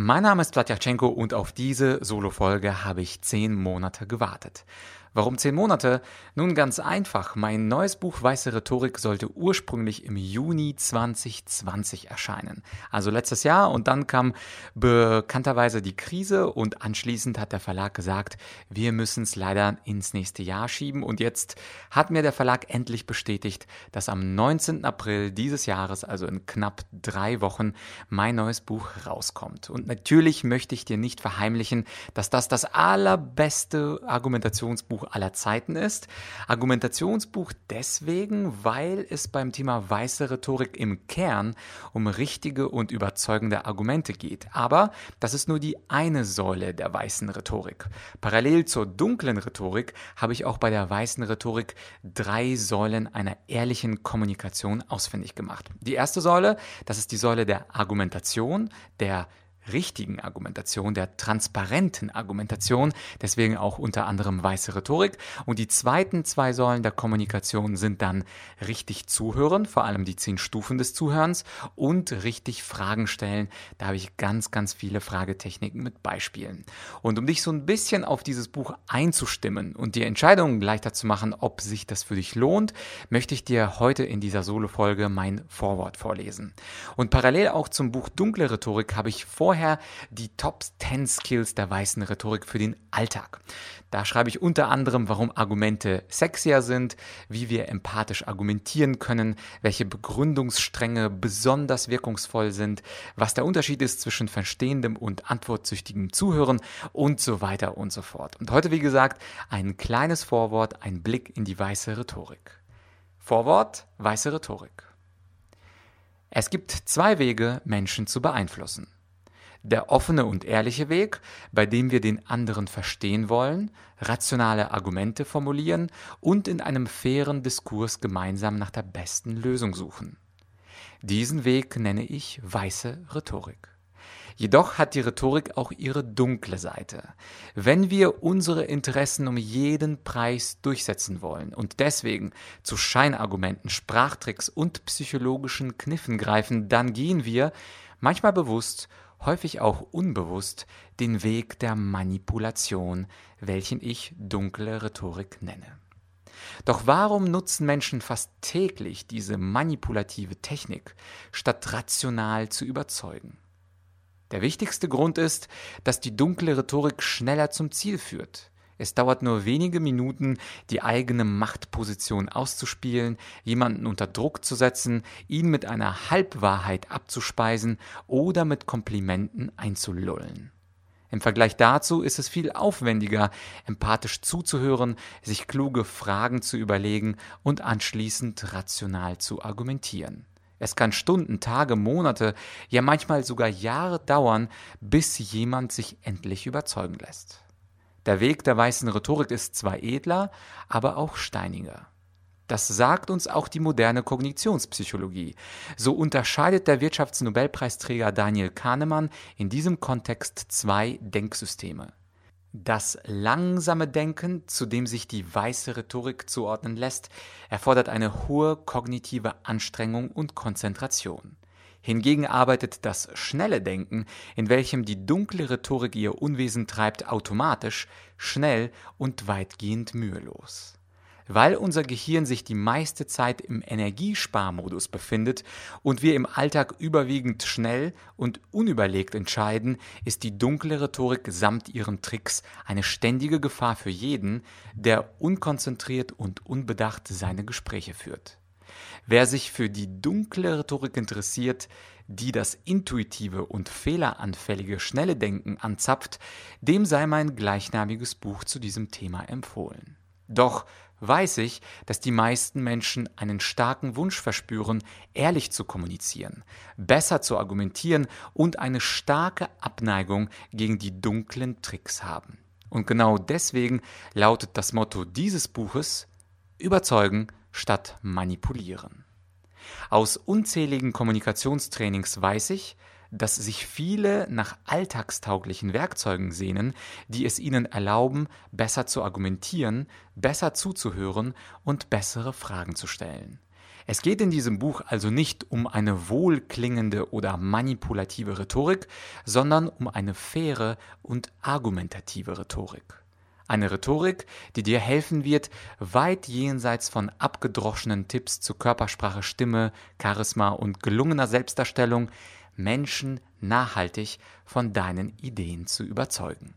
Mein Name ist Platjatschenko und auf diese Solo-Folge habe ich zehn Monate gewartet. Warum zehn Monate? Nun ganz einfach. Mein neues Buch Weiße Rhetorik sollte ursprünglich im Juni 2020 erscheinen. Also letztes Jahr und dann kam bekannterweise die Krise und anschließend hat der Verlag gesagt, wir müssen es leider ins nächste Jahr schieben und jetzt hat mir der Verlag endlich bestätigt, dass am 19. April dieses Jahres, also in knapp drei Wochen, mein neues Buch rauskommt. Und natürlich möchte ich dir nicht verheimlichen, dass das das allerbeste Argumentationsbuch aller Zeiten ist. Argumentationsbuch deswegen, weil es beim Thema weiße Rhetorik im Kern um richtige und überzeugende Argumente geht. Aber das ist nur die eine Säule der weißen Rhetorik. Parallel zur dunklen Rhetorik habe ich auch bei der weißen Rhetorik drei Säulen einer ehrlichen Kommunikation ausfindig gemacht. Die erste Säule, das ist die Säule der Argumentation, der richtigen Argumentation, der transparenten Argumentation, deswegen auch unter anderem weiße Rhetorik. Und die zweiten zwei Säulen der Kommunikation sind dann richtig zuhören, vor allem die zehn Stufen des Zuhörens und richtig Fragen stellen. Da habe ich ganz, ganz viele Fragetechniken mit Beispielen. Und um dich so ein bisschen auf dieses Buch einzustimmen und die Entscheidung leichter zu machen, ob sich das für dich lohnt, möchte ich dir heute in dieser Solo-Folge mein Vorwort vorlesen. Und parallel auch zum Buch Dunkle Rhetorik habe ich vorher vorher die Top 10 Skills der weißen Rhetorik für den Alltag. Da schreibe ich unter anderem, warum Argumente sexier sind, wie wir empathisch argumentieren können, welche Begründungsstränge besonders wirkungsvoll sind, was der Unterschied ist zwischen verstehendem und antwortsüchtigem Zuhören und so weiter und so fort. Und heute, wie gesagt, ein kleines Vorwort, ein Blick in die weiße Rhetorik. Vorwort, weiße Rhetorik. Es gibt zwei Wege, Menschen zu beeinflussen der offene und ehrliche Weg, bei dem wir den anderen verstehen wollen, rationale Argumente formulieren und in einem fairen Diskurs gemeinsam nach der besten Lösung suchen. Diesen Weg nenne ich weiße Rhetorik. Jedoch hat die Rhetorik auch ihre dunkle Seite. Wenn wir unsere Interessen um jeden Preis durchsetzen wollen und deswegen zu Scheinargumenten, Sprachtricks und psychologischen Kniffen greifen, dann gehen wir, manchmal bewusst häufig auch unbewusst, den Weg der Manipulation, welchen ich dunkle Rhetorik nenne. Doch warum nutzen Menschen fast täglich diese manipulative Technik, statt rational zu überzeugen? Der wichtigste Grund ist, dass die dunkle Rhetorik schneller zum Ziel führt. Es dauert nur wenige Minuten, die eigene Machtposition auszuspielen, jemanden unter Druck zu setzen, ihn mit einer Halbwahrheit abzuspeisen oder mit Komplimenten einzulullen. Im Vergleich dazu ist es viel aufwendiger, empathisch zuzuhören, sich kluge Fragen zu überlegen und anschließend rational zu argumentieren. Es kann Stunden, Tage, Monate, ja manchmal sogar Jahre dauern, bis jemand sich endlich überzeugen lässt. Der Weg der weißen Rhetorik ist zwar edler, aber auch steiniger. Das sagt uns auch die moderne Kognitionspsychologie. So unterscheidet der Wirtschaftsnobelpreisträger Daniel Kahnemann in diesem Kontext zwei Denksysteme. Das langsame Denken, zu dem sich die weiße Rhetorik zuordnen lässt, erfordert eine hohe kognitive Anstrengung und Konzentration. Hingegen arbeitet das schnelle Denken, in welchem die dunkle Rhetorik ihr Unwesen treibt, automatisch, schnell und weitgehend mühelos. Weil unser Gehirn sich die meiste Zeit im Energiesparmodus befindet und wir im Alltag überwiegend schnell und unüberlegt entscheiden, ist die dunkle Rhetorik samt ihren Tricks eine ständige Gefahr für jeden, der unkonzentriert und unbedacht seine Gespräche führt. Wer sich für die dunkle Rhetorik interessiert, die das intuitive und fehleranfällige schnelle Denken anzapft, dem sei mein gleichnamiges Buch zu diesem Thema empfohlen. Doch weiß ich, dass die meisten Menschen einen starken Wunsch verspüren, ehrlich zu kommunizieren, besser zu argumentieren und eine starke Abneigung gegen die dunklen Tricks haben. Und genau deswegen lautet das Motto dieses Buches Überzeugen statt manipulieren. Aus unzähligen Kommunikationstrainings weiß ich, dass sich viele nach alltagstauglichen Werkzeugen sehnen, die es ihnen erlauben, besser zu argumentieren, besser zuzuhören und bessere Fragen zu stellen. Es geht in diesem Buch also nicht um eine wohlklingende oder manipulative Rhetorik, sondern um eine faire und argumentative Rhetorik. Eine Rhetorik, die dir helfen wird, weit jenseits von abgedroschenen Tipps zu Körpersprache, Stimme, Charisma und gelungener Selbstdarstellung Menschen nachhaltig von deinen Ideen zu überzeugen.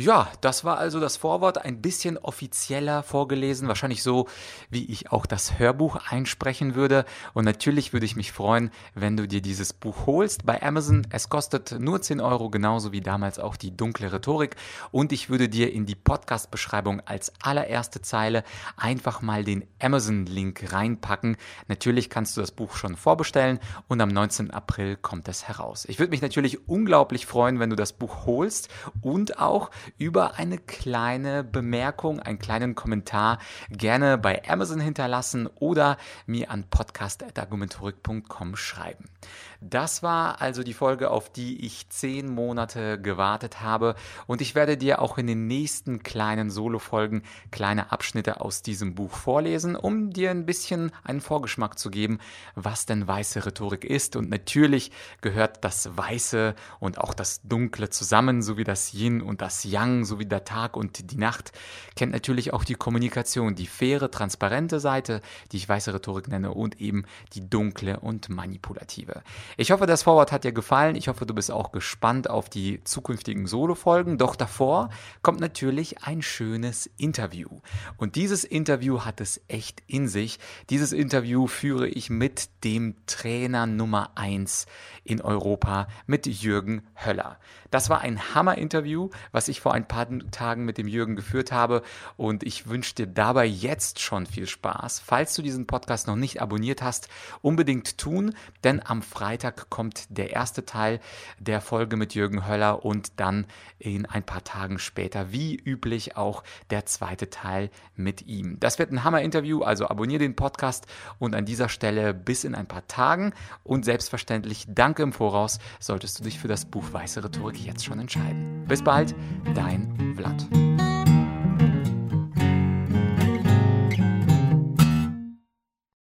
Ja, das war also das Vorwort, ein bisschen offizieller vorgelesen, wahrscheinlich so, wie ich auch das Hörbuch einsprechen würde. Und natürlich würde ich mich freuen, wenn du dir dieses Buch holst bei Amazon. Es kostet nur 10 Euro, genauso wie damals auch die dunkle Rhetorik. Und ich würde dir in die Podcast-Beschreibung als allererste Zeile einfach mal den Amazon-Link reinpacken. Natürlich kannst du das Buch schon vorbestellen und am 19. April kommt es heraus. Ich würde mich natürlich unglaublich freuen, wenn du das Buch holst und auch über eine kleine Bemerkung, einen kleinen Kommentar gerne bei Amazon hinterlassen oder mir an podcast.argumentorik.com schreiben. Das war also die Folge, auf die ich zehn Monate gewartet habe. Und ich werde dir auch in den nächsten kleinen Solo-Folgen kleine Abschnitte aus diesem Buch vorlesen, um dir ein bisschen einen Vorgeschmack zu geben, was denn weiße Rhetorik ist. Und natürlich gehört das Weiße und auch das Dunkle zusammen, so wie das Yin und das Yang, so wie der Tag und die Nacht, kennt natürlich auch die Kommunikation, die faire, transparente Seite, die ich weiße Rhetorik nenne und eben die dunkle und manipulative. Ich hoffe, das Vorwort hat dir gefallen. Ich hoffe, du bist auch gespannt auf die zukünftigen Solo-Folgen. Doch davor kommt natürlich ein schönes Interview. Und dieses Interview hat es echt in sich. Dieses Interview führe ich mit dem Trainer Nummer eins in Europa, mit Jürgen Höller. Das war ein Hammer-Interview, was ich vor ein paar Tagen mit dem Jürgen geführt habe. Und ich wünsche dir dabei jetzt schon viel Spaß. Falls du diesen Podcast noch nicht abonniert hast, unbedingt tun, denn am Freitag kommt der erste Teil der Folge mit Jürgen Höller und dann in ein paar Tagen später, wie üblich, auch der zweite Teil mit ihm. Das wird ein Hammer-Interview, also abonniere den Podcast und an dieser Stelle bis in ein paar Tagen und selbstverständlich danke im Voraus, solltest du dich für das Buch Weiße Rhetorik jetzt schon entscheiden. Bis bald, dein Vlad.